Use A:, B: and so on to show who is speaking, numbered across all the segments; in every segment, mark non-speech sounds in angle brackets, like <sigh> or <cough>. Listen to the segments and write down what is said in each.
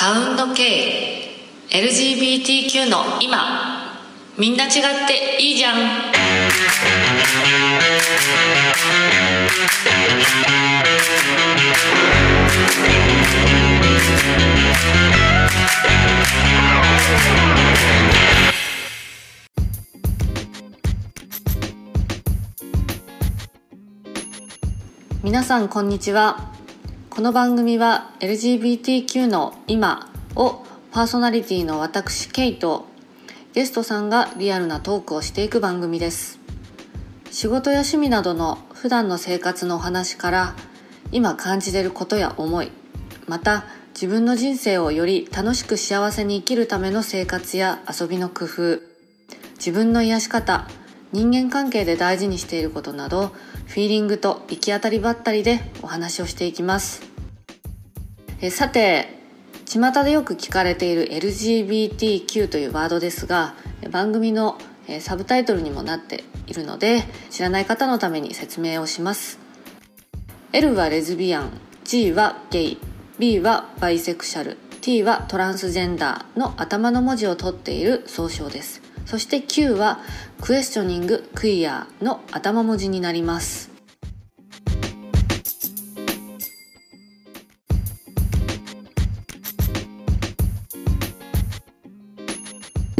A: サウンド系 LGBTQ の今。みんな違っていいじゃん。皆さんこんにちは。この番組は LGBTQ の今をパーソナリティの私ケイとゲストさんがリアルなトークをしていく番組です。仕事や趣味などの普段の生活のお話から今感じてることや思いまた自分の人生をより楽しく幸せに生きるための生活や遊びの工夫自分の癒し方人間関係で大事にしていることなどフィーリングと行き当たりばったりでお話をしていきます。えさて巷でよく聞かれている LGBTQ というワードですが番組のサブタイトルにもなっているので知らない方のために説明をします。L はレズビアン G はゲイ B はバイセクシャル T はトランスジェンダーの頭の文字を取っている総称です。そして Q はクエスチョニングクイアの頭文字になります。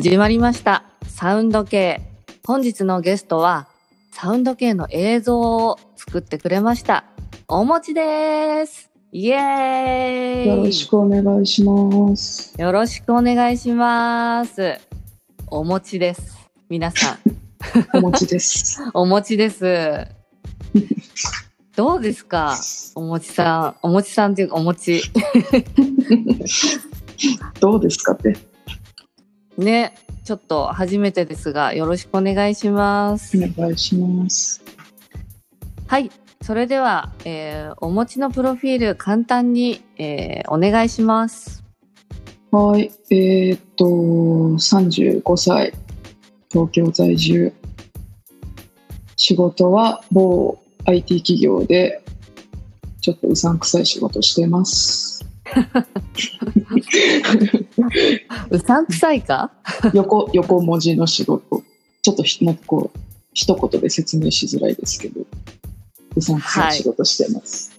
A: 始まりました。サウンド系。本日のゲストはサウンド系の映像を作ってくれました。おもちです。イエーイ。
B: よろしくお願いします。
A: よろしくお願いします。お餅です。皆さん。<laughs>
B: お餅です。
A: お餅です。どうですか？お餅さん。お餅さんっていうかお餅。<laughs>
B: どうですかって。
A: ねちょっと初めてですがよろしくお願いします
B: お願いします。
A: はい。それでは、えーお持ちのプロフィール簡単に、えーお願いします。
B: はい。えーっと、35歳、東京在住。仕事は某 IT 企業で、ちょっとうさんくさい仕事してます。<laughs>
A: うさんくさいか？
B: 横、横文字の仕事。ちょっとひなんかこう、一言で説明しづらいですけど、うさんくさい仕事してます。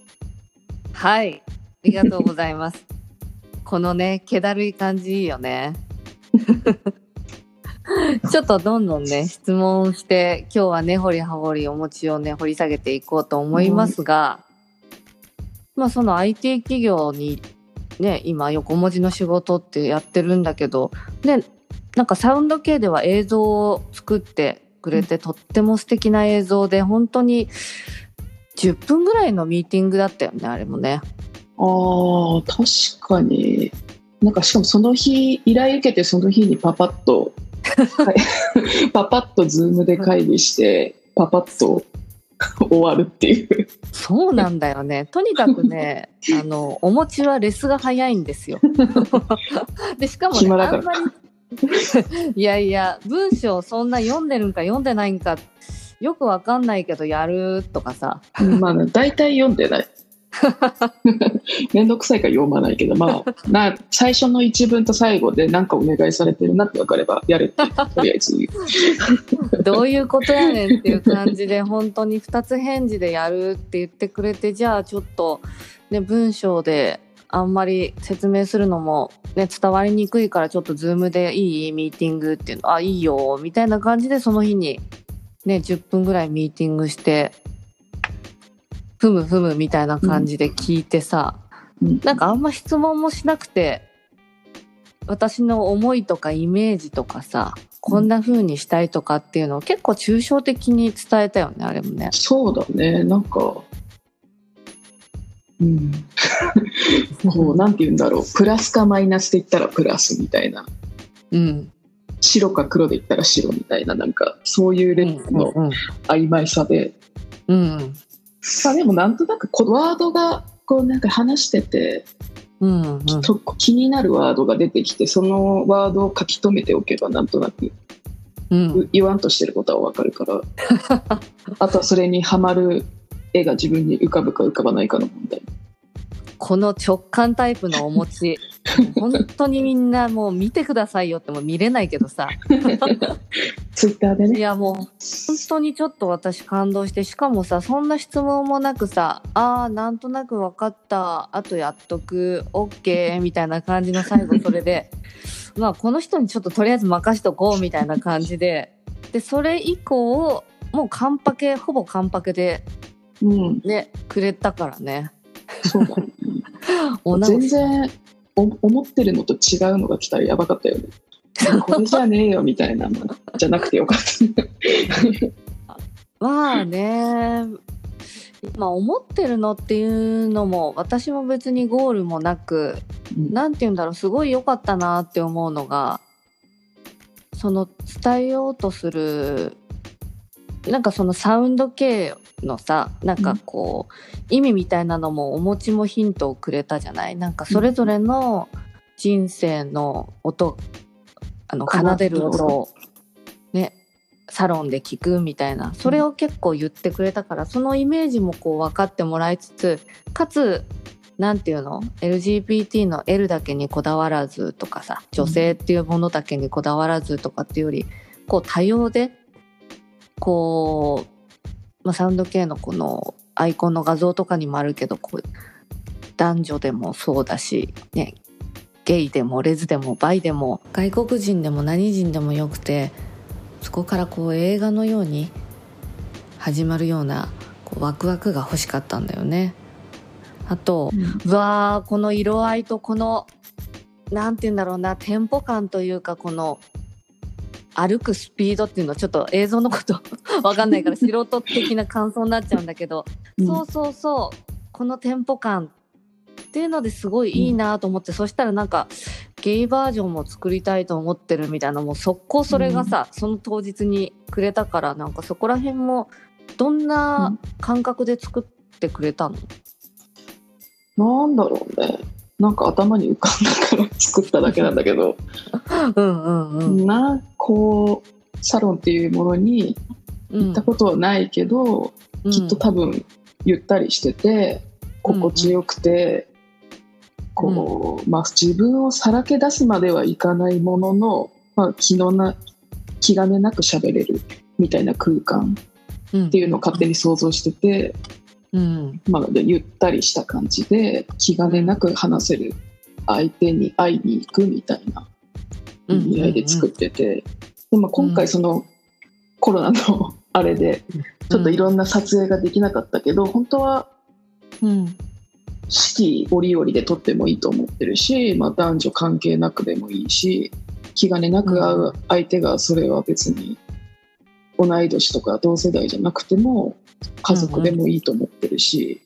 A: はい。ありがとうございます。<laughs> このね、気だるい感じいいよね。<laughs> ちょっとどんどんね、質問して、今日はね、掘り葉掘りお餅をね、掘り下げていこうと思いますが、まあその IT 企業にね、今横文字の仕事ってやってるんだけど、ね、なんかサウンド系では映像を作ってくれて、とっても素敵な映像で、本当に10分ぐらいのミーティングだったよね、あれもね。
B: ああ、確かに。なんかしかもその日、依頼受けてその日にパパッと、は <laughs> いパパッと Zoom で会議して、パパッと <laughs> 終わるっていう。
A: そうなんだよね。とにかくね、<laughs> あの、お餅はレスが早いんですよ。<laughs> で、しかもね、
B: 暇だから
A: あんまり、いやいや、文章そんな読んでるんか読んでないんか、よくわかんないけどやるとかさ。
B: まあ、ね、大体読んでない。<laughs> めんどくさいから読まないけど、まあ、<laughs> な最初の一文と最後で何かお願いされてるなって分かればやれって、とりあえず。<laughs>
A: どういうことやねんっていう感じで、本当に二つ返事でやるって言ってくれて、じゃあちょっと、ね、文章であんまり説明するのも、ね、伝わりにくいからちょっとズームでいい？ミーティングっていうの、あ、いいよ、みたいな感じでその日に、ね、10分ぐらいミーティングして、ふむふむみたいな感じで聞いてさ、
B: うん
A: なんかあんま質問もしなくて、私の思いとかイメージとかさ、こんな風にしたいとかっていうのを結構抽象的に伝えたよね、あれもね。
B: そうだね、なんか、うん。<laughs> こう、なんて言うんだろう。プラスかマイナスで言ったらプラスみたいな。
A: うん。
B: 白か黒で言ったら白みたいな、なんか、そういうレッツの
A: うん。
B: 曖昧さで。
A: うん。
B: まあでもなんとなくこうワードが、こうなんか話してて、
A: うん。うん。
B: と気になるワードが出てきて、そのワードを書き留めておけばなんとなく
A: うん。
B: う言わんとしてることはわかるから、<laughs> あとはそれにはまる絵が自分に浮かぶか浮かばないかの問題。
A: この直感タイプのお餅。本当にみんなもう見てくださいよっても見れないけどさ。<laughs>
B: ツイッターでね。
A: いやもう本当にちょっと私感動してしかもさそんな質問もなくさ「あーなんとなく分かったあとやっとく OK」みたいな感じの最後それで <laughs> まあこの人にちょっととりあえず任しとこうみたいな感じででそれ以降もうカンパケほぼカンパケで
B: うん。
A: ねくれたからね。
B: そうだ <laughs> 全然お思ってるのと違うのが来たらやばかったよね。<laughs> これじゃねえよみたいなのじゃなくてよかった。
A: まあねまあ思ってるのっていうのも私も別にゴールもなく
B: うん
A: なんて言うんだろうすごい良かったなって思うのがその伝えようとするなんかそのサウンド系のさなんかこう、意味みたいなのもお持ちもヒントをくれたじゃない？なんかそれぞれの人生の音あの奏でる音をねサロンで聞くみたいな。それを結構言ってくれたからそのイメージもこう分かってもらいつつかつなんていうの？LGBT の L だけにこだわらずとかさ女性っていうものだけにこだわらずとかっていうよりこう多様でこう、まあ、サウンド系のこのアイコンの画像とかにもあるけどこう男女でもそうだしねゲイでもレズでもバイでも外国人でも何人でもよくてそこからこう映画のように始まるようなこうワクワクが欲しかったんだよね。あと、うわーこの色合いとこのなんて言うんだろうなテンポ感というかこの歩くスピードっていうのちょっと映像のこと <laughs> わかんないから素人的な感想になっちゃうんだけど、
B: うん
A: そうそうそうこのテンポ感っていうのですごいいいなと思って、そしたらなんかゲイバージョンも作りたいと思ってるみたいなもう速攻それがさ、その当日にくれたからなんかそこら辺もどんな感覚で作ってくれたの、
B: なんだろうね。なんか頭に浮かんだから作っただけなんだけど、
A: うんうんうん。
B: な、こう、サロンっていうものに
A: うん。
B: 行ったことはないけど、きっと多分ゆったりしてて、心地よくて、こう、まあ自分をさらけ出すまではいかないものの、まあ気のな、気兼ねなく喋れるみたいな空間
A: うん
B: っていうのを勝手に想像してて、
A: うん。
B: まあ、ゆったりした感じで気兼ねなく話せる相手に会いに行くみたいな
A: うん
B: 意味合いで作ってて、でも今回そのコロナのあれでちょっといろんな撮影ができなかったけど、本当は
A: うん。
B: 四季折々で撮ってもいいと思ってるし、まあ、男女関係なくでもいいし気兼ねなく会う相手がそれは別に同い年とか同世代じゃなくても家族でもいいと思ってるし。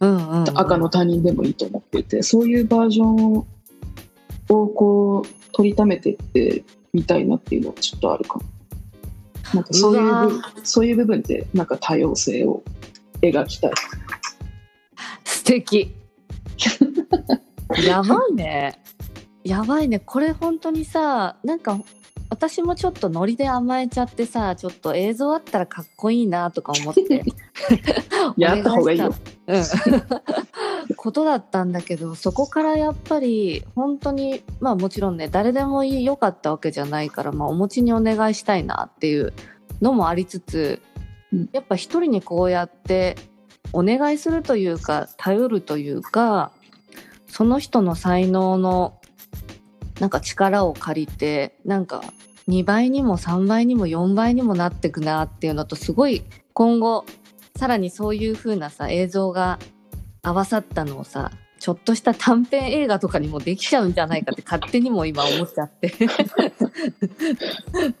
A: うんうんうん
B: 赤の他人でもいいと思っててそういうバージョンをこう取りためてってみたいなっていうのはちょっとあるかも。なんかそういうそういう部分でなんか多様性を描きたい。
A: 素敵 <laughs> やばいねやばいねこれ本当にさなんか私もちょっとノリで甘えちゃってさちょっと映像あったらかっこいいなとか思って。<laughs>
B: やった方がいいよ。
A: うん、<laughs> ことだったんだけどそこからやっぱり本当にまあもちろんね誰でも良かったわけじゃないから、まあ、お持ちにお願いしたいなっていうのもありつつ、
B: うん。
A: やっぱ一人にこうやってお願いするというか頼るというかその人の才能のなんか力を借りてなんか2倍にも3倍にも4倍にもなってくなっていうのとすごい今後さらにそういう風なさ映像が合わさったのをさちょっとした短編映画とかにもできちゃうんじゃないかって勝手にも今思っちゃって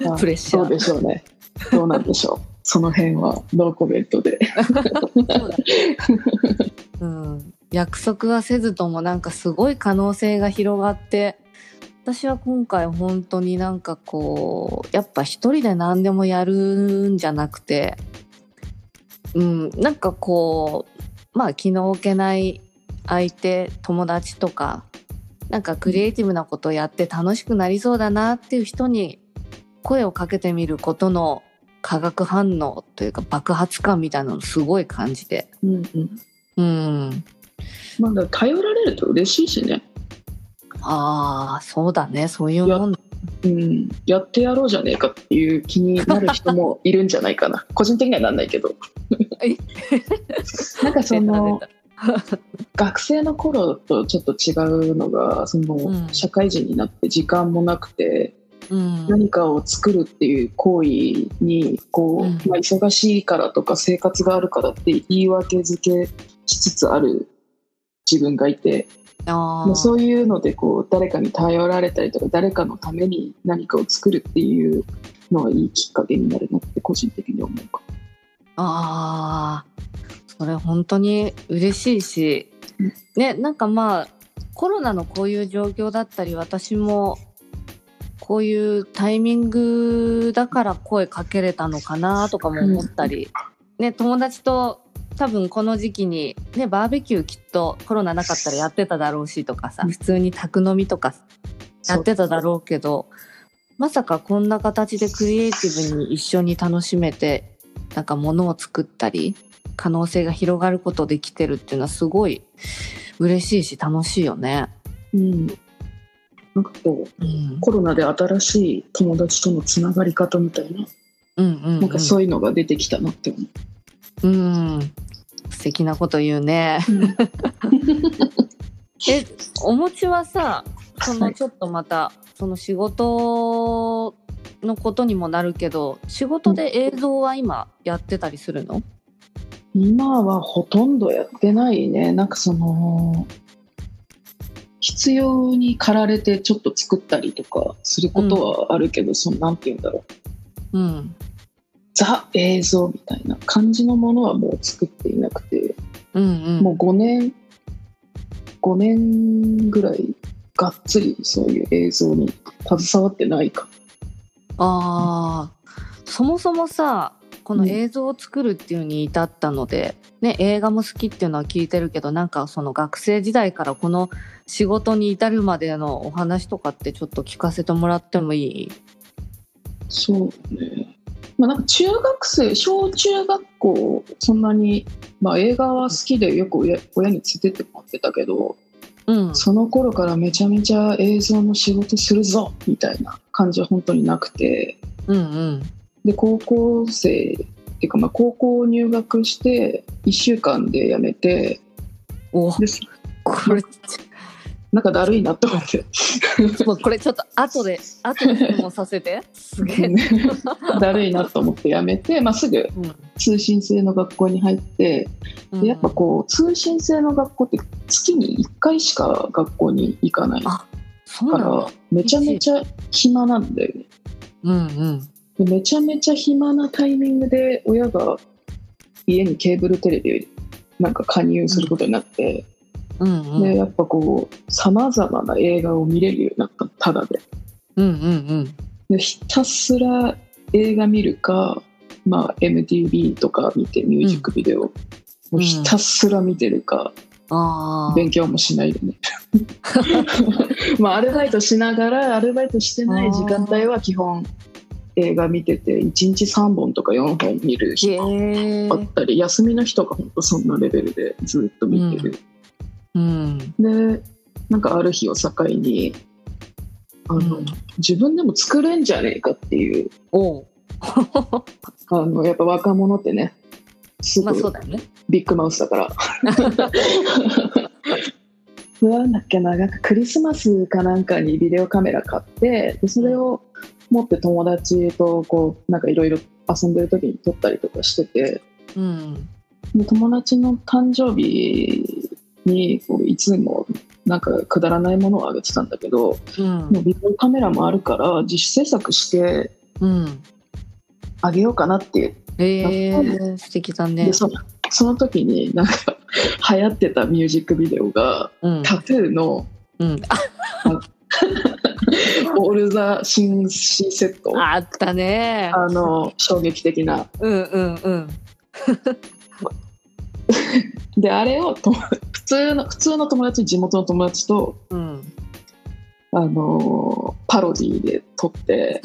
A: <laughs>
B: まあ
A: プレッシャー
B: そうでしょうね。どうなんでしょう。その辺はノーコメントで。
A: そううん、約束はせずともなんかすごい可能性が広がって私は今回本当になんかこうやっぱ一人で何でもやるんじゃなくてうんなんかこうまあ気の置けない相手友達とかなんかクリエイティブなことをやって楽しくなりそうだなっていう人に声をかけてみることの化学反応というか爆発感みたいなのすごい感じて。
B: うんうん。
A: うん。
B: まあだ頼られると嬉しいしね。
A: ああそうだね。そういうもん。
B: うん、やってやろうじゃねえかっていう気になる人もいるんじゃないかな。<laughs> 個人的にはなんないけど。
A: え？<laughs>
B: なんかその <laughs> 学生の頃とちょっと違うのがその、
A: うん。
B: 社会人になって時間もなくて
A: うん。
B: 何かを作るっていう行為にこう、
A: うん。
B: まあ、忙しいからとか生活があるからって言い訳づけしつつある自分がいて
A: あ
B: もうそういうのでこう誰かに頼られたりとか誰かのために何かを作るっていうのはいいきっかけになるなって個人的に思うか。
A: ああそれ本当に嬉しいし。
B: うん
A: ねなんかまあコロナのこういう状況だったり私もこういうタイミングだから声かけれたのかなとかも思ったり、ね友達と多分この時期にねバーベキューきっとコロナなかったらやってただろうしとかさ
B: うん。
A: 普通に宅飲みとかやってただろうけどまさかこんな形でクリエイティブに一緒に楽しめてなんか物を作ったり可能性が広がることできてるっていうのはすごい嬉しいし楽しいよね。
B: うん、なんかこう
A: うん、
B: コロナで新しい友達とのつながり方みたいな
A: うんうん、うん、
B: なんかそういうのが出てきたなって思う。
A: うん素敵なこと言うね。<laughs> えお餅はさそ
B: はい。
A: のちょっとまた、その仕事のことにもなるけど仕事で映像は今やってたりするの、
B: 今はほとんどやってないね。なんかその必要に駆られてちょっと作ったりとかすることはあるけど、そのなんて言うんだろう。
A: うん、
B: ザ映像みたいな感じのものはもう作っていなくて、
A: うんうん。
B: もう5年5年ぐらいがっつりそういう映像に携わってないか。
A: ああそもそもさこの映像を作るっていうに至ったので、ね、映画も好きっていうのは聞いてるけどなんかその学生時代からこの仕事に至るまでのお話とかってちょっと聞かせてもらってもいい？
B: そうねまあなんか中学生小中学校そんなに、まあ、映画は好きでよく親親に連れてってもらってたけど
A: うん。
B: その頃からめちゃめちゃ映像の仕事するぞみたいな感じは本当になくて。
A: うんうん。
B: で高校生っていうかまあ高校入学して1週間で辞めて
A: お
B: で
A: これ
B: なんかだるいなと思って。
A: もうこれちょっと後で後で質問させて。すげえ、
B: だるいなと思って辞めて、まあ、すぐ
A: うん
B: 通信制の学校に入って
A: うん。
B: でやっぱこう通信制の学校って月に1回しか学校に行かない。から
A: だ
B: めちゃめちゃ暇なんだよね。
A: うんうん。
B: でめちゃめちゃ暇なタイミングで親が家にケーブルテレビなんか加入することになって、
A: うんうん
B: でやっぱこうさまざまな映画を見れるようになったただで。
A: うんうん
B: でひたすら映画見るか、まあ、MTV とか見てミュージックビデオ、もうひたすら見てるか、
A: ああ
B: 勉強もしないでね。<laughs> まあアルバイトしながらアルバイトしてない時間帯は基本映画見てて1日3本とか4本見る日あったり休みの日とか本当そんなレベルでずっと見てる、
A: うん
B: でなんかある日を境にあの、
A: うん。
B: 自分でも作れんじゃねえかっていう <laughs> あのやっぱ若者ってねす
A: まあ
B: ぐ
A: そうだよね。
B: ビッグマウスだから。<laughs> なんだっけななんかクリスマスかなんかにビデオカメラ買ってでそれを持って友達とこうなんかいろいろ遊んでる時に撮ったりとかしてて。
A: うん。
B: で友達の誕生日にこういつもなんかくだらないものをあげてたんだけど
A: うん。
B: もうビデオカメラもあるから自主制作して
A: うん。
B: あげようかなって
A: 素敵だね。
B: でそその時になんか <laughs> 流行ってたミュージックビデオが
A: うん。
B: タトゥーの
A: うん。<laughs>
B: オール・ザ・シンシセット。
A: ああったね。
B: あの衝撃的な。
A: うんうんうん
B: であれをと普通の普通の友達地元の友達と
A: うん。
B: あのパロディで撮って、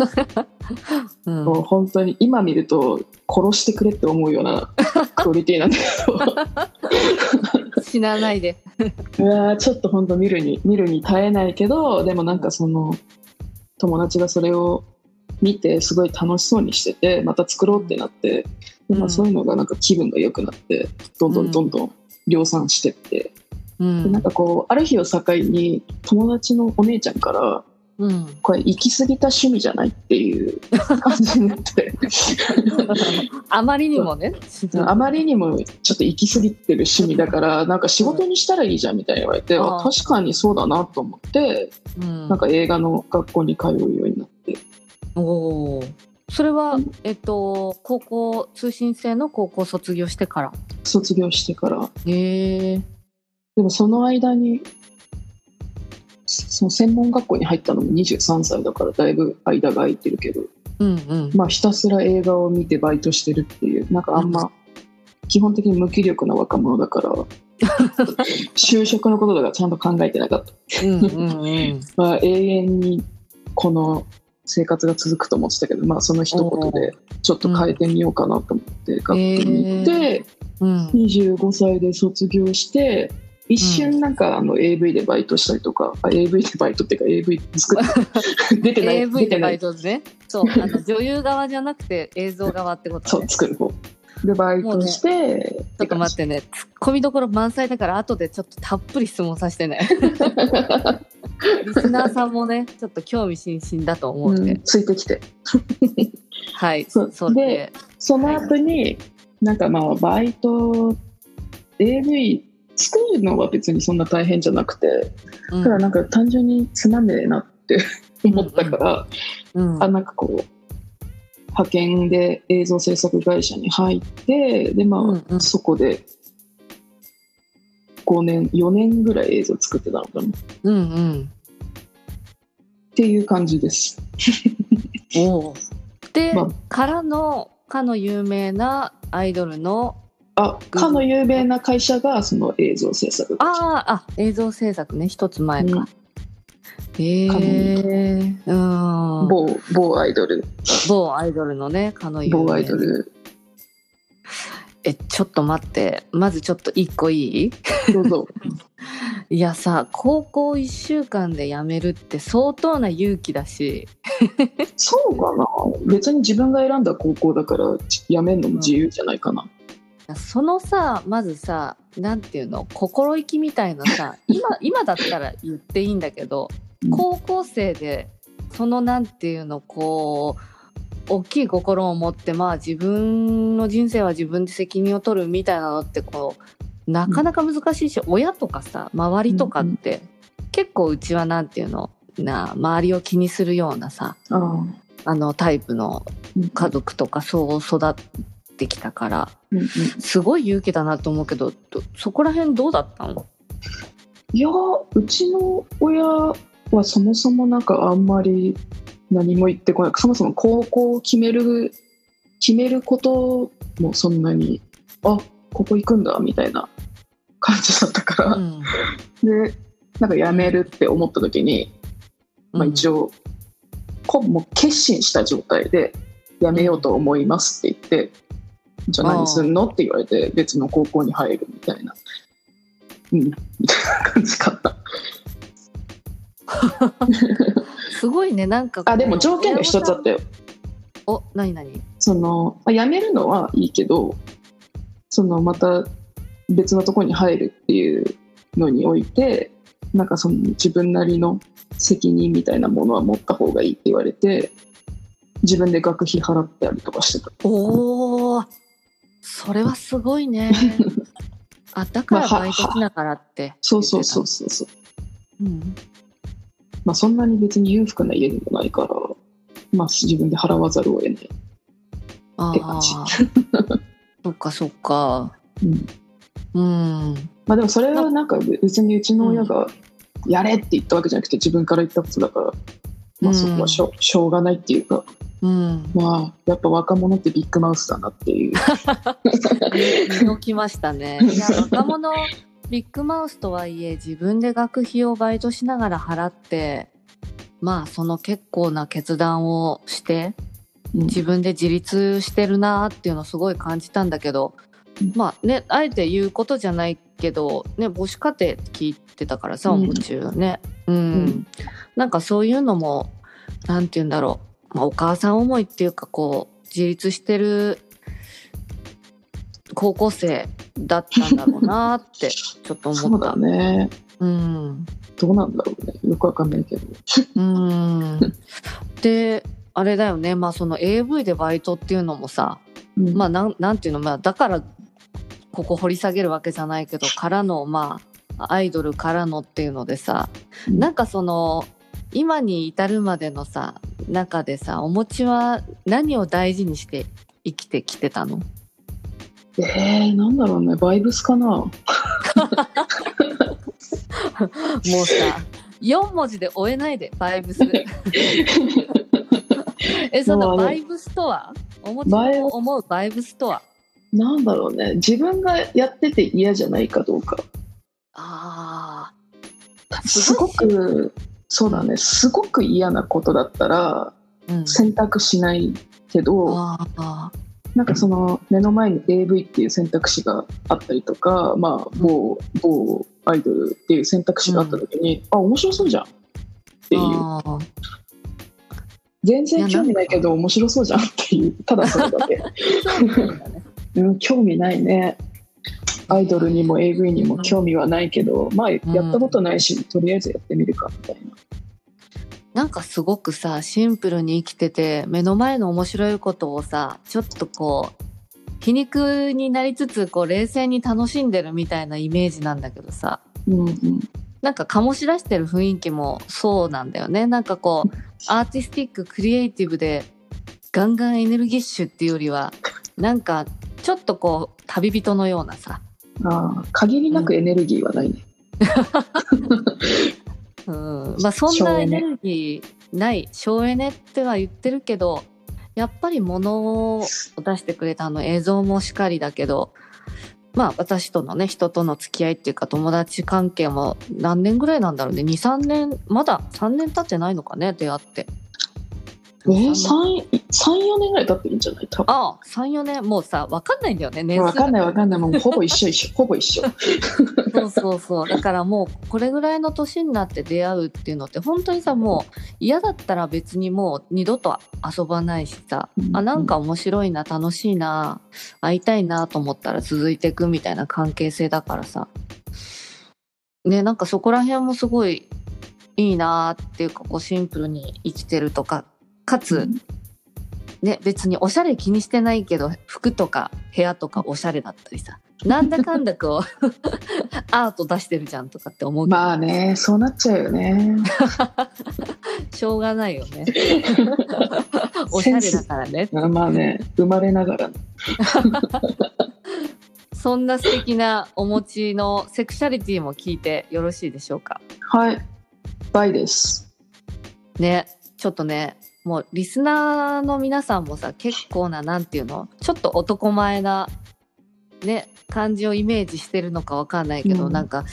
B: <laughs>
A: うん。
B: もう本当に今見ると殺してくれって思うような <laughs> クオリティなんだけど。
A: 死なないで。<laughs>
B: うわーちょっと本当見るに見るに耐えないけどでもなんかその友達がそれを見てすごい楽しそうにしててまた作ろうってなってで、まあ、
A: うん。
B: そういうのがなんか気分が良くなってどんどんどんどん量産してって、
A: うん。
B: でなんかこうある日を境に友達のお姉ちゃんから
A: うん。
B: これ行き過ぎた趣味じゃないっていう感じになって。<laughs>
A: あまりにもね。
B: あまりにもちょっと行き過ぎてる趣味だからなんか仕事にしたらいいじゃんみたいに言われて、
A: あ
B: あ確かにそうだなと思って
A: うん。
B: なんか映画の学校に通うようになって。
A: おお。それは
B: うん、
A: えっと、高校、通信制の高校卒業してから？
B: 卒業してから
A: へえ。
B: でもその間にその専門学校に入ったのも23歳だからだいぶ間が空いてるけど
A: うんうん。
B: まあひたすら映画を見てバイトしてるっていうなんかあんま基本的に無気力な若者だから <laughs> 就職のこととかちゃんと考えてなかった、
A: うんうんうん。<laughs>
B: まあ、永遠にこの生活が続くと思ってたけどまあその一言でちょっと変えてみようかなと思って学校に行って、
A: うん。
B: 25歳で卒業して一瞬なんかあの AV でバイトしたりとか、あ AV でバイトっていうか AV 作って <laughs> 出てない
A: AV でバイトね。そう、あの女優側じゃなくて映像側ってこと
B: そう
A: ね。
B: 作る方でバイトして、
A: ちょっと待ってね、ツッコミどころ満載だから後でちょっとたっぷり質問させてね。<laughs> リスナーさんもね、<laughs> ちょっと興味津々だと思うんで。
B: うん、ついてきて。
A: はい、
B: そう。
A: そうで。
B: その後になんかまあバイト AV 作るのは別にそんな大変じゃなくて
A: うん。
B: ただなんか単純につまんねえなって <laughs> 思ったから、
A: うん。
B: あなんかこう派遣で映像制作会社に入ってでまあ、
A: うんうん。
B: そこで5年4年ぐらい映像作ってたのかな。っ
A: うんうん。
B: ていう感じです。
A: おー。で、
B: まあ。
A: からのかの有名なアイドルの
B: あかの有名な会社がその映像制作
A: あーあ映像制作ね。一つ前か。
B: うん。
A: へえうん。
B: 某某アイドル。
A: 某アイドルのねかの有名。
B: 某アイドル
A: えちょっと待って。まずちょっと一個いい？
B: どうぞ。<laughs>
A: いやさ高校1週間で辞めるって相当な勇気だし。
B: そうかな。別に自分が選んだ高校だから辞めるのも自由じゃないかな、
A: そのさまずさなんていうの？心意気みたいなさ <laughs> 今今だったら言っていいんだけど
B: うん。
A: 高校生でそのなんていうのこう大きい心を持ってまあ自分の人生は自分で責任を取るみたいなのってこうなかなか難しいし、親とかさ周りとかって、結構うちはなんていうのな周りを気にするようなさ
B: ああ。
A: あのタイプの
B: うん。
A: 家族とかそう育ってきたから
B: うんうん。
A: すごい勇気だなと思うけどどそこら辺どうだったの？
B: いやうちの親はそもそもなんかあんまり何も言ってこない。そもそも高校を決める決めることもそんなにあここ行くんだみたいな感じだったから、
A: うん。
B: でなんか辞めるって思った時に、まあ、一
A: 応
B: 応、こもう決心した状態で辞めようと思いますって言って、じゃあ何すんのって言われて別の高校に入るみたいな、うん、みたいな感じかった。<laughs>
A: すごいねなんか
B: あでも条件が一つあったよ。
A: お何何？
B: そのまあ辞めるのはいいけどそのまた別のところに入るっていうのにおいてなんかその自分なりの責任みたいなものは持った方がいいって言われて自分で学費払ったりとかしてた。
A: おおそれはすごいね <laughs> あだからバイトしながらって
B: そうそうそうそうそう。
A: うん
B: まあそんなに別に裕福な家でもないから、まあ自分で払わざるを得ない。
A: あ
B: って感じ。
A: あ <laughs> そっかそっか。
B: うん、
A: うん。
B: まあでもそれはなんか別にうちの親がやれって言ったわけじゃなくて自分から言ったことだから、まあそこはしょ,、しょうがないっていうか、
A: うん。
B: まあやっぱ若者ってビッグマウスだなっていう。<laughs>
A: 見のきましたね。いや若者ビッグマウスとはいえ自分で学費をバイトしながら払ってまあその結構な決断をして
B: うん。
A: 自分で自立してるなっていうのをすごい感じたんだけど
B: うん。
A: まあねあえて言うことじゃないけどね母子家庭って聞いてたからさ
B: うん。
A: おも中ね。うん、
B: うん。
A: なんかそういうのもなんて言うんだろう、まあ、お母さん思いっていうかこう自立してる高校生だったんだろうなって <laughs> ちょっと思った。
B: だね。
A: うん。
B: どうなんだろうね。よくわかんないけど。
A: うん。であれだよね。まあその AV でバイトっていうのもさ
B: うん。
A: まあなんなんていうのまあだからここ掘り下げるわけじゃないけどからのまあアイドルからのっていうのでさ
B: うん。
A: なんかその今に至るまでのさ中でさお餅は何を大事にして生きてきてたの？
B: えー、なんだろうね。バイブスかな。
A: もうさ4文字で終えないでバイブス <laughs> えそ
B: の
A: のバイブスとは？お餅
B: バイ
A: の思うバイブスとは？
B: なんだろうね。自分がやってて嫌じゃないかどうか。
A: あ
B: すごく、そうだね。すごく嫌なことだったら
A: あうん
B: 選択しないけど、
A: ああ
B: なんかその目の前に AV っていう選択肢があったりとか、まあ、某、某アイドルっていう選択肢があった時に、あ、面白そうじゃんっていう。全然興味ないけど面白そうじゃんっていう、ただそれだけ。<laughs> うん、興味ないね。アイドルにも AV にも興味はないけど、まあやったことないし、とりあえずやってみるかみたいな。
A: なんかすごくさシンプルに生きてて目の前の面白いことをさちょっとこう皮肉になりつつこう冷静に楽しんでるみたいなイメージなんだけどさ
B: うんうん。
A: なんか醸し出してる雰囲気もそうなんだよねなんかこうアーティスティッククリエイティブでガンガンエネルギッシュっていうよりはなんかちょっとこう旅人のようなさ
B: ああ、限りなくエネルギーはないね。
A: う <laughs> んまあそんなエネ。ルギーない省エネっては言ってるけどやっぱり物を出してくれたあの映像もしかりだけどまあ私とのね人との付き合いっていうか友達関係も何年ぐらいなんだろうね。23年まだ3年経ってないのかね出会って。
B: えー、
A: 三年
B: 3、三4年ぐらい経ってるんじゃない？多分。
A: ああ34年もうさ分かんないんだよね年数
B: わかんないわかんない。もうほぼ一緒一緒。ほぼ一緒。<laughs>
A: そうそうそうだからもうこれぐらいの年になって出会うっていうのって本当にさもう嫌だったら別にもう二度と遊ばないしさ、
B: うん
A: あなんか面白いな楽しいな会いたいなと思ったら続いていくみたいな関係性だからさねなんかそこら辺もすごいいいなっていうかこうシンプルに生きてるとかかつ、ね、別におしゃれ気にしてないけど服とか部屋とかおしゃれだったりさなんだかんだこう <laughs> アート出してるじゃんとかって思う
B: まあね、そうなっちゃうよね。<laughs>
A: しょうがないよね <laughs> おしゃれだからね
B: あまあね、生まれながら。
A: そんな素敵なお持ちのセクシャリティも聞いてよろしいでしょうか？
B: はい。バイです。
A: ねちょっとねもうリスナーの皆さんもさ結構ななんていうの？ちょっと男前なね感じをイメージしてるのかわかんないけど、
B: うん。
A: なんか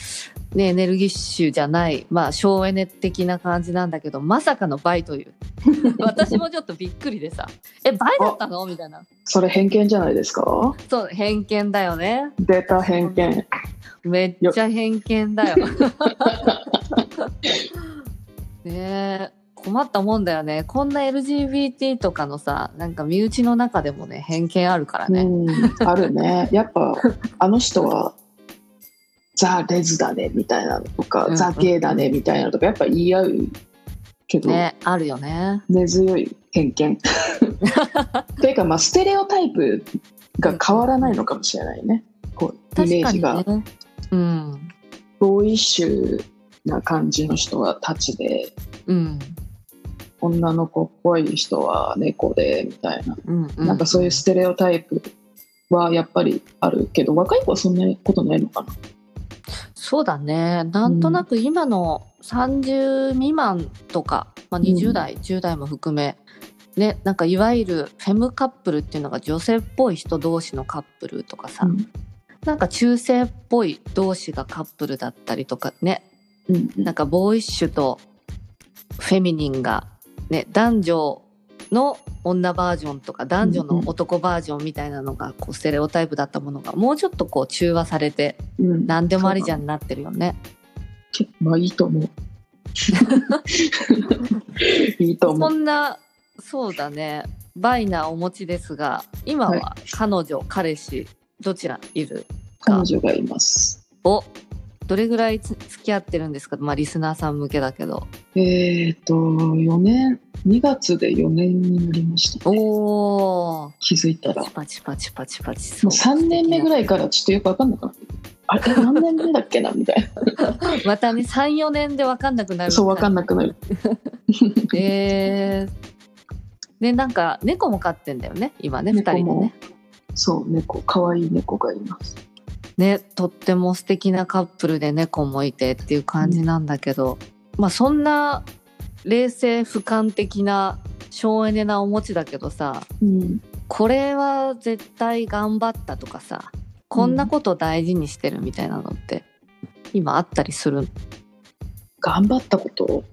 A: ねエネルギッシュじゃないまあ省エネ的な感じなんだけどまさかの倍という。<laughs> 私もちょっとびっくりでさ。え倍だったの？みたいな。
B: それ偏見じゃないですか？
A: そう偏見だよね。
B: データ偏見。
A: めっちゃ偏見だよ。<laughs> ねえ困ったもんだよねこんな LGBT とかのさなんか身内の中でもね偏見あるからね、
B: うん、あるね。やっぱ、あの人は、ザ・レズだね、みたいなのとか、
A: うん
B: ザ・ゲイだね、みたいなのとか、やっぱ言い合うけど、
A: ねあるよね
B: 根強い偏見。というか、まあ、ステレオタイプが変わらないのかもしれないね。こう、イメージが。
A: ねうん
B: ボーイッシュな感じの人はタチで、
A: うん
B: 女の子っぽい人は猫で、みたいな。
A: うんうん。
B: なんかそういうステレオタイプはやっぱりあるけど、若い子はそんなことないのかな。
A: そうだね。なんとなく今の30未満とか、まあ、20代、10代も含めねなんかいわゆるフェムカップルっていうのが女性っぽい人同士のカップルとかさ、
B: うん。
A: なんか中性っぽい同士がカップルだったりとかね。
B: うんうん。
A: なんかボーイッシュとフェミニンがね男女の女バージョンとか男女の男バージョンみたいなのがこうステレオタイプだったものがもうちょっとこう中和されて
B: うん、
A: 何でもありじゃんになってるよね。
B: け <laughs> まあいいと思う。いいと思う。
A: そんなそうだねバイナーお持ちですが今
B: は
A: は彼女、彼氏どちらいる
B: 彼女がいます。
A: おどれぐらいつ付き合ってるんですか？まあリスナーさん向けだけど
B: えっ、と、4年、2月で4年になりました、ね。
A: おー
B: 気づいたら。も
A: パチパチパチパチパチ
B: う3年目ぐら
A: い
B: いからちょっとよくわかんなくなって。あれ、<laughs> 何年目だっけな？みたい <laughs>
A: またね34年で分かんなくな
B: な。
A: る
B: そう、わかんなくなる。<laughs>
A: えー、でなんか猫も飼ってんだよね？今ね2
B: 猫も
A: 人でね
B: そう、猫、可愛い猫がいます。
A: ねとっても素敵なカップルで猫もいてっていう感じなんだけど、まあそんな冷静俯瞰的な省エネなお持ちだけどさ
B: うん。
A: これは絶対頑張ったとかさこんなこと大事にしてるみたいなのって今あったりする、
B: 頑張ったこと？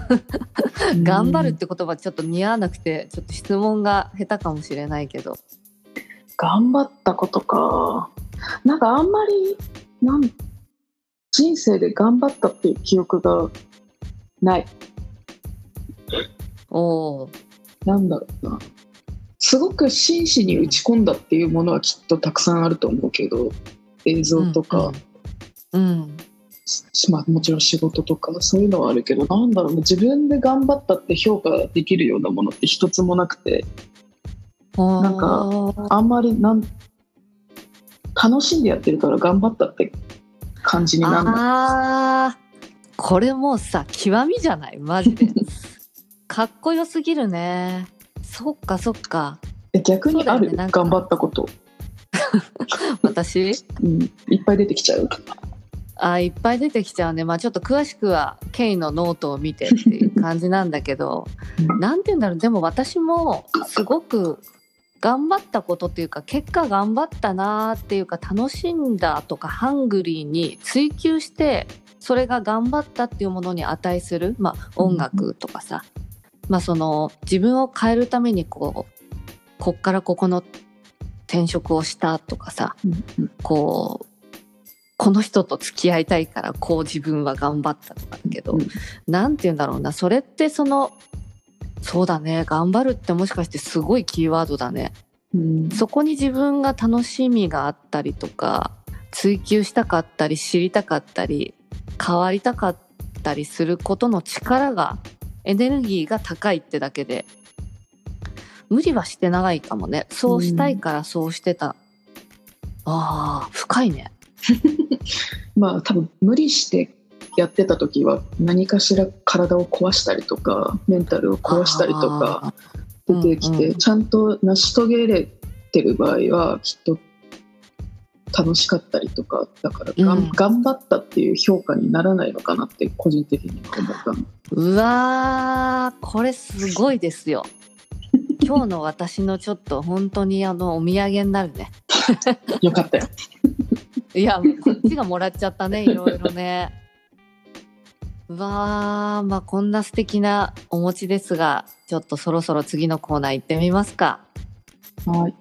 B: <laughs>
A: 頑張るっ
B: うん
A: て言葉ちょっと似合わなくてちょっと質問が下手かもしれないけど
B: 頑張ったことか。なんかあんまり、なん、人生で頑張ったっていう記憶がない。
A: おー。
B: なんだろうな。すごく真摯に打ち込んだっていうものはきっとたくさんあると思うけど、映像とか、
A: うん、うん。
B: しまあ、もちろん仕事とかそういうのはあるけどなんだろうな。自分で頑張ったって評価できるようなものって一つもなくて。なんかあんまりなん楽しんでやってるから頑張ったって感じになんない。
A: あー。これもうさ極みじゃない？マジで。<laughs> かっこよすぎるね。そっかそっか。
B: え逆にある、
A: ね
B: 頑張ったこと、<laughs>
A: 私？
B: うん、いっぱい出てきちゃう？
A: あーいっぱい出てきちゃうね。まあちょっと詳しくはケイのノートを見てっていう感じなんだけど。
B: うん。
A: なんて言うんだろう。でも私もすごく頑張ったことっていうか結果頑張ったなーっていうか楽しんだとかハングリーに追求してそれが頑張ったっていうものに値する、まあ、音楽とかさ、まあその自分を変えるためにこうこっからここの転職をしたとかさ
B: うんうん。
A: こうこの人と付き合いたいからこう自分は頑張ったとかだけど、
B: うん。
A: なんて言うんだろうな。それってそのそうだね。頑張るってもしかしてすごいキーワードだね。
B: うん。
A: そこに自分が楽しみがあったりとか追求したかったり知りたかったり変わりたかったりすることの力がエネルギーが高いってだけで無理はしてないかもね。そうしたいからそうしてた、あー深いね。<laughs>
B: まあ多分無理してやってた時は何かしら体を壊したりとかメンタルを壊したりとか出てきて、
A: うんうん。
B: ちゃんと成し遂げれてる場合はきっと楽しかったりとかだから、がん
A: うん。
B: 頑張ったっていう評価にならないのかなって個人的には思ったの。
A: うわーこれすごいですよ。<laughs> 今日の私のちょっと本当にあのお土産になるね。
B: よかったよ。
A: いやこっちがもらっちゃったねいろいろね。うわーまあこんな素敵なお餅ですがちょっとそろそろ次のコーナー行ってみますか。
B: はい。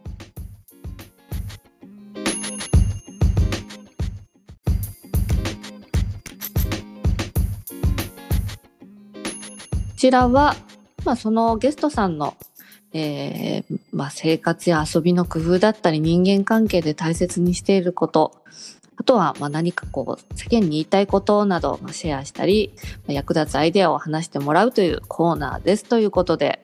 A: こちらは、まあ、そのゲストさんの、えーまあ、生活や遊びの工夫だったり人間関係で大切にしていることあとはまあ何かこう世間に言いたいことなどをまシェアしたりまあ役立つアイデアを話してもらうというコーナーですということで、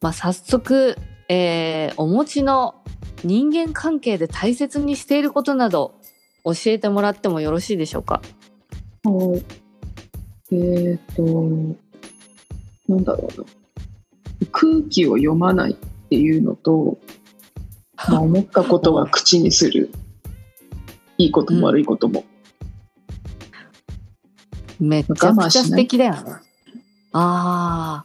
A: まあ、早速、えーお持ちの人間関係で大切にしていることなど教えてもらってもよろしいでしょうか？
B: はいえっ、となんだろうな。空気を読まないっていうのと、まあ、思ったことは口にする。いいことも悪いことも、
A: めっちゃくちゃ素敵だよね。ああ。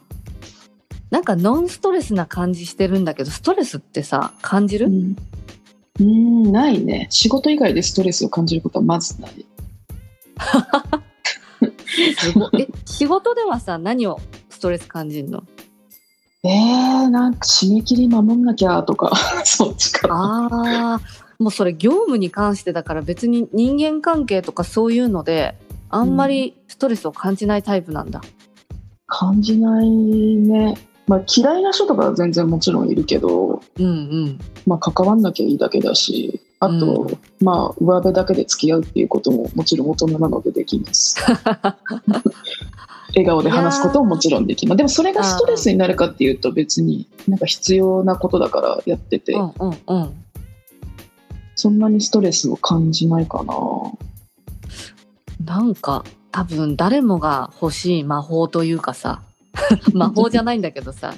A: なんかノンストレスな感じしてるんだけど、ストレスってさ、感じる、
B: うん。うんないね。仕事以外でストレスを感じることはまずない。
A: すごい。え、仕事ではさ、何をストレス感じるの？
B: えー、なんか締め切り守んなきゃとか、<laughs> そっちか
A: あ、もうそれ業務に関してだから別に人間関係とかそういうので、あんまりストレスを感じないタイプなんだ。
B: 感じないね。まあ嫌いな人とかは全然もちろんいるけど、
A: うんうん。
B: まあ関わんなきゃいいだけだし、あと、
A: う
B: まあ上辺だけで付き合うっていうことももちろん大人なのでできます。<laughs> 笑顔で話すことももちろんできます。でもそれがストレスになるかっていうと別になんか必要なことだからやってて、
A: うんうんうん。
B: そんなにストレスを感じないかな。
A: なんか多分誰もが欲しい魔法というかさ <laughs> 魔法じゃないんだけどさ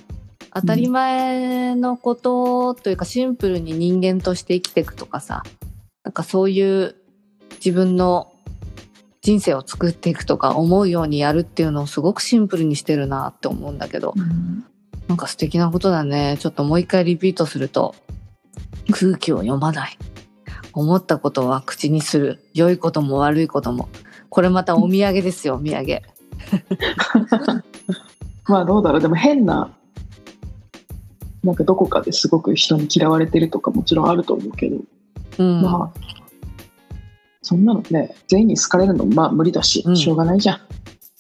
A: 当たり前のことというかシンプルに人間として生きていくとかさなんかそういう自分の人生を作っていくとか思うようにやるっていうのをすごくシンプルにしてるなって思うんだけどなんか素敵なことだねちょっともう一回リピートすると空気を読まない思ったことは口にする。良いことも悪いことも。これまたお土産ですよお土産。<laughs>
B: まあどうだろう。でも変ななんかどこかですごく人に嫌われてるとかもちろんあると思うけど、
A: うん、
B: まあそんなのね全員に好かれるのもまあ無理だし、
A: うん。
B: しょうがないじゃん。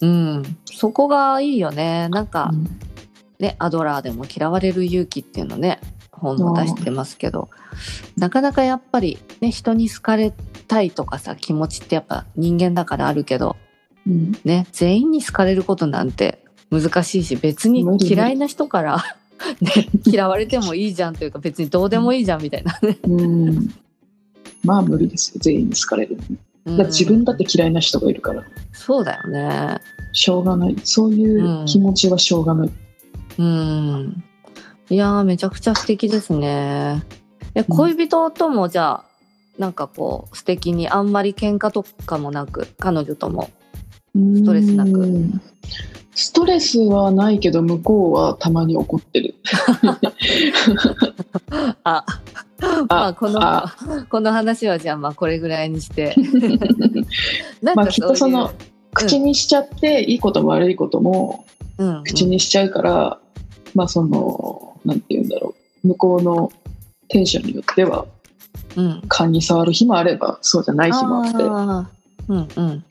A: うん、そこがいいよね。なんか
B: うん。
A: ねアドラーでも嫌われる勇気っていうのね本も出してますけどなかなかやっぱりね人に好かれたいとかさ気持ちってやっぱ人間だからあるけど
B: うん。
A: ね全員に好かれることなんて難しいし別に嫌いな人から、ね、嫌われてもいいじゃんというか別にどうでもいいじゃんみたいな。ね。
B: うん。まあ無理ですよ全員に好かれるだって自分だって嫌いな人がいるから。
A: そうだよね。
B: しょうがない。そういう気持ちはしょうがない、
A: うん。いやーめちゃくちゃ素敵ですね。え恋人ともじゃあなんかこう素敵にあんまり喧嘩とかもなく彼女とも。ストレスなく。
B: うんストレスはないけど向こうはたまに怒ってる。<laughs>
A: あ、まあこの
B: あ
A: この話はじゃあまあこれぐらいにして。<laughs> なん
B: まあ
A: か
B: きっとその口にしちゃっていいことも悪いことも口にしちゃうから、まあそのなんて言うんだろう。向こうのテンションによっては
A: うん。
B: 勘に触る日もあればそうじゃない日もあって
A: うんうん。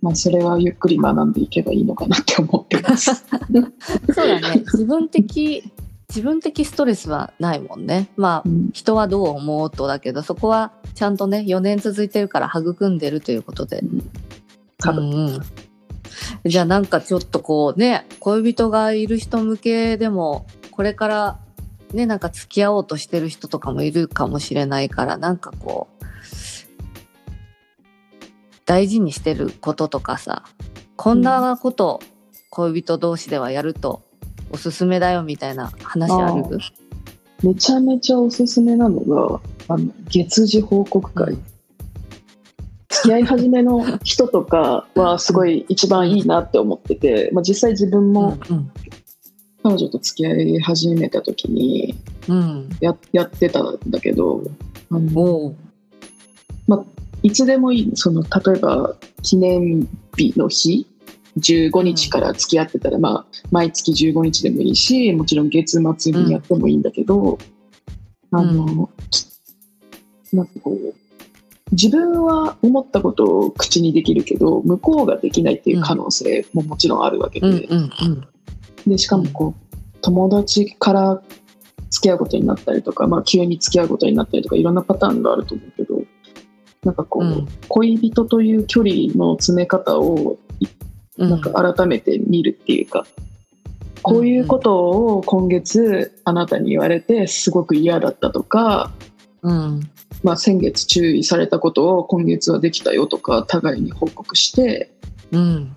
B: まあそれはゆっくり学んでいけばいいのかなって思ってます。<laughs>
A: そうだね。自分的、自分的ストレスはないもんね。まあ
B: う、ん
A: 人はどう思うとだけど、そこはちゃんとね、4年続いてるから育んでるということで。
B: 多分
A: うんうんじゃあなんかちょっとこうね、恋人がいる人向けでも、これからね、なんか付き合おうとしてる人とかもいるかもしれないから、なんかこう、大事にしてることとかさ、こんなこと恋人同士ではやるとおすすめだよみたいな話ある？
B: あめちゃめちゃおすすめなのがあの月次報告会、
A: うん。
B: 付き合い始めの人とかはすごい一番いいなって思ってて、まあ、実際自分も
A: うん
B: 彼女と付き合い始めた時に
A: うん。
B: ややってたんだけどあの
A: おう
B: いつでもいいその例えば記念日の日15日から付き合ってたら、まあ、毎月15日でもいいしもちろん月末にやってもいいんだけど、あの、きなんかこう自分は思ったことを口にできるけど向こうができないっていう可能性ももちろんあるわけで,、
A: うんうんうん。
B: でしかもこう友達から付き合うことになったりとか、まあ、急に付き合うことになったりとかいろんなパターンがあると思うけどなんかこう、
A: うん
B: 恋人という距離の詰め方を
A: うん
B: なんか改めて見るっていうか、こういうことを今月あなたに言われてすごく嫌だったとか、
A: うん。
B: まあ、先月注意されたことを今月はできたよとか互いに報告して
A: うん。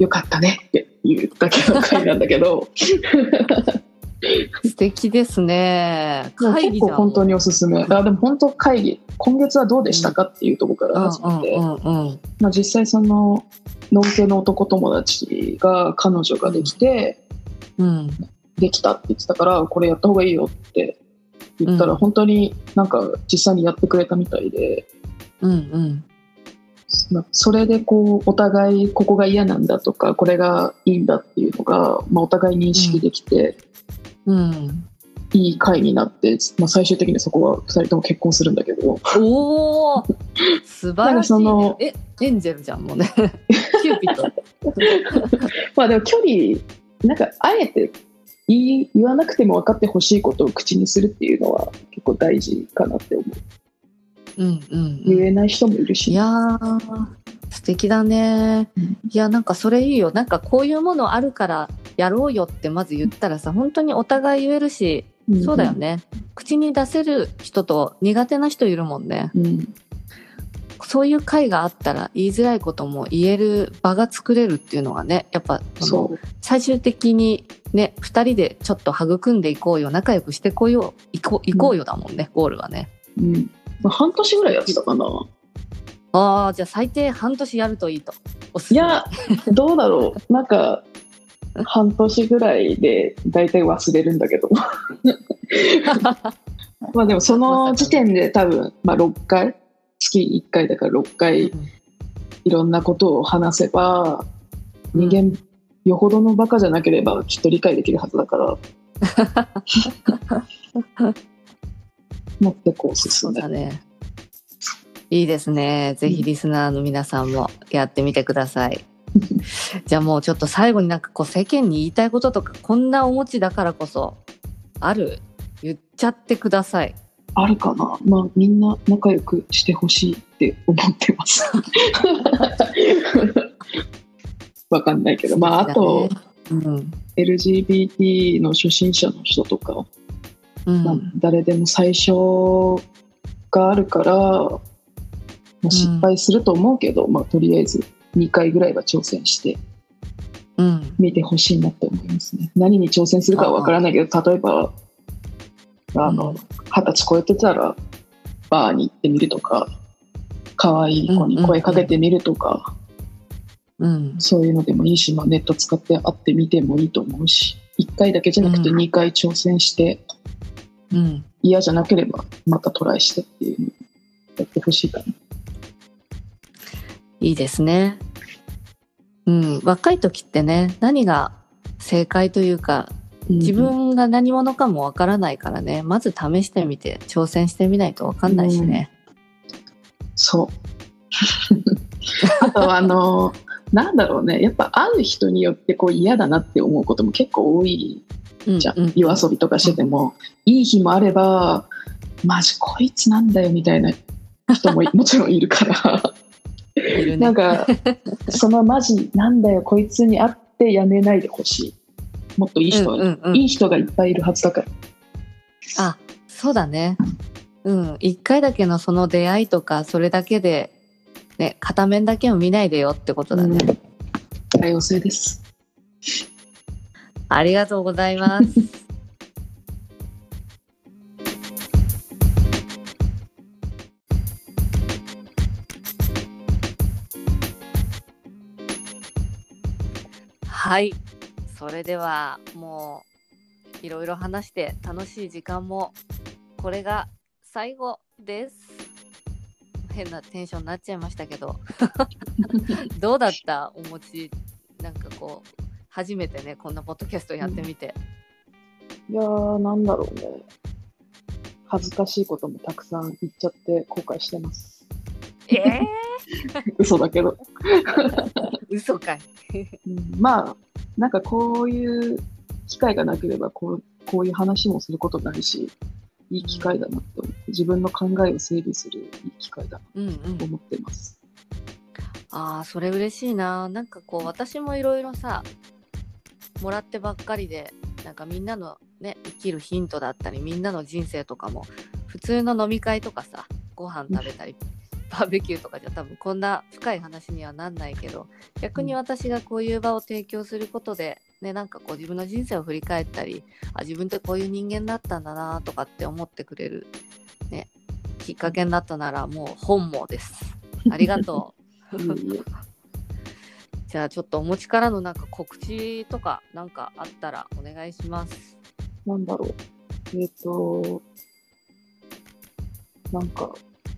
B: よかったねっていうだけの回なんだけど <laughs>
A: 素敵ですね。会議。
B: 結構本当におすすめあでも本当会議今月はどうでしたかっていうところから始めて、
A: うんうんうんうん。
B: まあ、実際そののんけの男友達が彼女ができて、
A: うん。
B: できたって言ってたからこれやった方がいいよって言ったら
A: うん
B: 本当になんか実際にやってくれたみたいで、
A: うんうん。
B: まあそれでこうお互いここが嫌なんだとかこれがいいんだっていうのが、まあ、お互い認識できて、
A: うん。
B: いい会になって、まあ、最終的にそこは2人とも結婚するんだけど
A: おお素晴らしい、
B: の。
A: え、エンジェルじゃん、もうね。<laughs> キューピッド。<laughs>
B: まあでも距離なんかあえて言い言わなくても分かってほしいことを口にするっていうのは結構大事かなって思う
A: うんうん、
B: 言えない人もいるし、
A: いやー、素敵だね
B: うん。
A: いや、なんかそれいいよ。なんかこういうものあるからやろうよってまず言ったらさ、本当にお互い言えるし、
B: ん
A: そうだよね。口に出せる人と苦手な人いるもんね。
B: うん
A: そういう会があったら言いづらいことも言える場が作れるっていうのがね、やっぱその
B: そ
A: 最終的にね、二人でちょっと育んでいこうよ、仲良くしてこよう、いここうよだもんね、ゴールはね。
B: う、うんまあ、半年ぐらいやってたかな。
A: ああ、じゃあ最低半年やるといいと。
B: いやどうだろう。なんか半年ぐらいで大体忘れるんだけど。<laughs> まあでもその時点で多分、まあ、6回。月1回だから6回いろんなことを話せば人間よほどのバカじゃなければきっと理解できるはずだから <laughs> もってこう
A: そ
B: 進め
A: うだね。いいですね。ぜひリスナーの皆さんもやってみてください。<laughs> じゃあもうちょっと最後になんかこう世間に言いたいこととかこんなお持ちだからこそある？言っちゃってください。
B: あるかな？まあみんな仲良くしてほしいって思ってます <laughs> わかんないけどまああと、
A: うん。
B: LGBT の初心者の人とか、
A: うん。
B: まあ誰でも最初があるから、まあ、失敗すると思うけど、まあ、とりあえず2回ぐらいは挑戦して
A: うん。
B: みてほしいなって思いますね。何に挑戦するかはわからないけど例えばあの二十歳超えてたらバーに行ってみるとか可愛い子に声かけてみるとか、
A: うん。
B: そういうのでもいいし、まあ、ネット使って会ってみてもいいと思うし1回だけじゃなくて
A: うん
B: 2回挑戦して、
A: うん。
B: 嫌じゃなければまたトライしてっていうのをやってほしいかな。
A: いいですね。うん。若い時ってね、何が正解というか、自分が何者かもわからないからね、まず試してみて、挑戦してみないとわかんないしね。
B: そう。<laughs> あとあのなんだろうね。やっぱ会う人によってこう嫌だなって思うことも結構多い
A: うん。
B: じゃん、
A: うん
B: 夜遊びとかしてても、いい日もあればマジこいつなんだよみたいな人も <laughs> もちろんいるから。
A: ね。
B: なんかそのマジなんだよこいつに会ってやめないでほしい。もっといい人、
A: うんうんうん。
B: いい人がいっぱいいるはずだから。
A: あ、そうだね。うん。一回だけのその出会いとか、それだけで、ね、片面だけを見ないでよってことだね。
B: うん多様性です
A: ありがとうございます。<laughs> はい。それではもういろいろ話して楽しい時間もこれが最後です。変なテンションになっちゃいましたけど。<laughs> どうだった？お餅なんかこう初めてねこんなポッドキャストやってみて、
B: いやーなんだろうね。恥ずかしいこともたくさん言っちゃって後悔してます。
A: ええ <laughs>
B: 嘘だけど、<laughs>
A: 嘘かい。
B: うん。まあなんかこういう機会がなければこうこういう話もすることないしいい機会だなって思って自分の考えを整理するいい機会だ
A: うんうん。
B: なと思ってます。
A: ああそれ嬉しいな。なんかこう私もいろいろさもらってばっかりでなんかみんなのね生きるヒントだったりみんなの人生とかも普通の飲み会とかさご飯食べたり <laughs> バーベキューとかじゃ多分こんな深い話にはなんないけど逆に私がこういう場を提供することでねなんかこう自分の人生を振り返ったりあ自分ってこういう人間だったんだなとかって思ってくれるねきっかけになったならもう本望ですありがとう <laughs> <laughs> じゃあちょっとお持ちからのなんか告知とかなんかあったらお願いします。
B: なんだろうえっ、となんか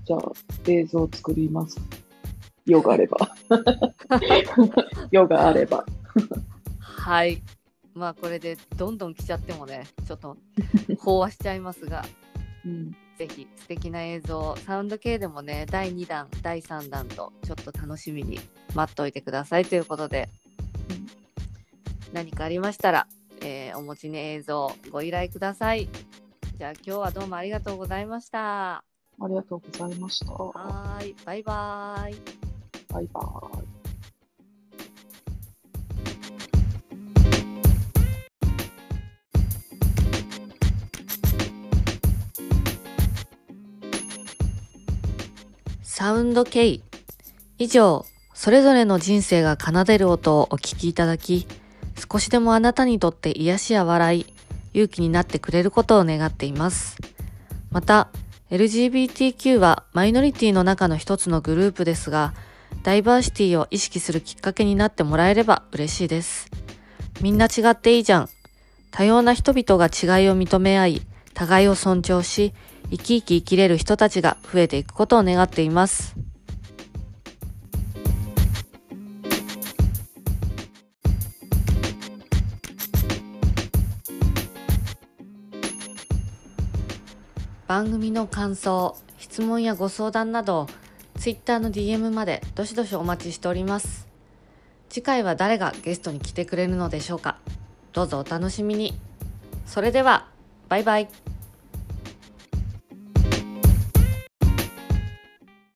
B: じゃあ映像作ります用があれば。<laughs> 用があれば。
A: はい。まあこれでどんどん来ちゃってもね、ちょっと飽和しちゃいますが、<laughs>
B: うん。
A: ぜひ素敵な映像、サウンド系でもね、第2弾、第3弾とちょっと楽しみに待っておいてくださいということで、何かありましたら、えーお持ちの映像ご依頼ください。じゃあ今日はどうもありがとうございました。
B: ありがとうございました。
A: はーい、バイバーイ。
B: バイバイ。
A: サウンド K 以上それぞれの人生が奏でる音をお聞きいただき少しでもあなたにとって癒しや笑い勇気になってくれることを願っています。また LGBTQ はマイノリティの中の一つのグループですがダイバーシティを意識するきっかけになってもらえれば嬉しいです。みんな違っていいじゃん。多様な人々が違いを認め合い互いを尊重し生き生き生きれる人たちが増えていくことを願っています。番組の感想、質問やご相談など、Twitter の DM までどしどしお待ちしております。次回は誰がゲストに来てくれるのでしょうかどうぞお楽しみに。それでは、バイバイ。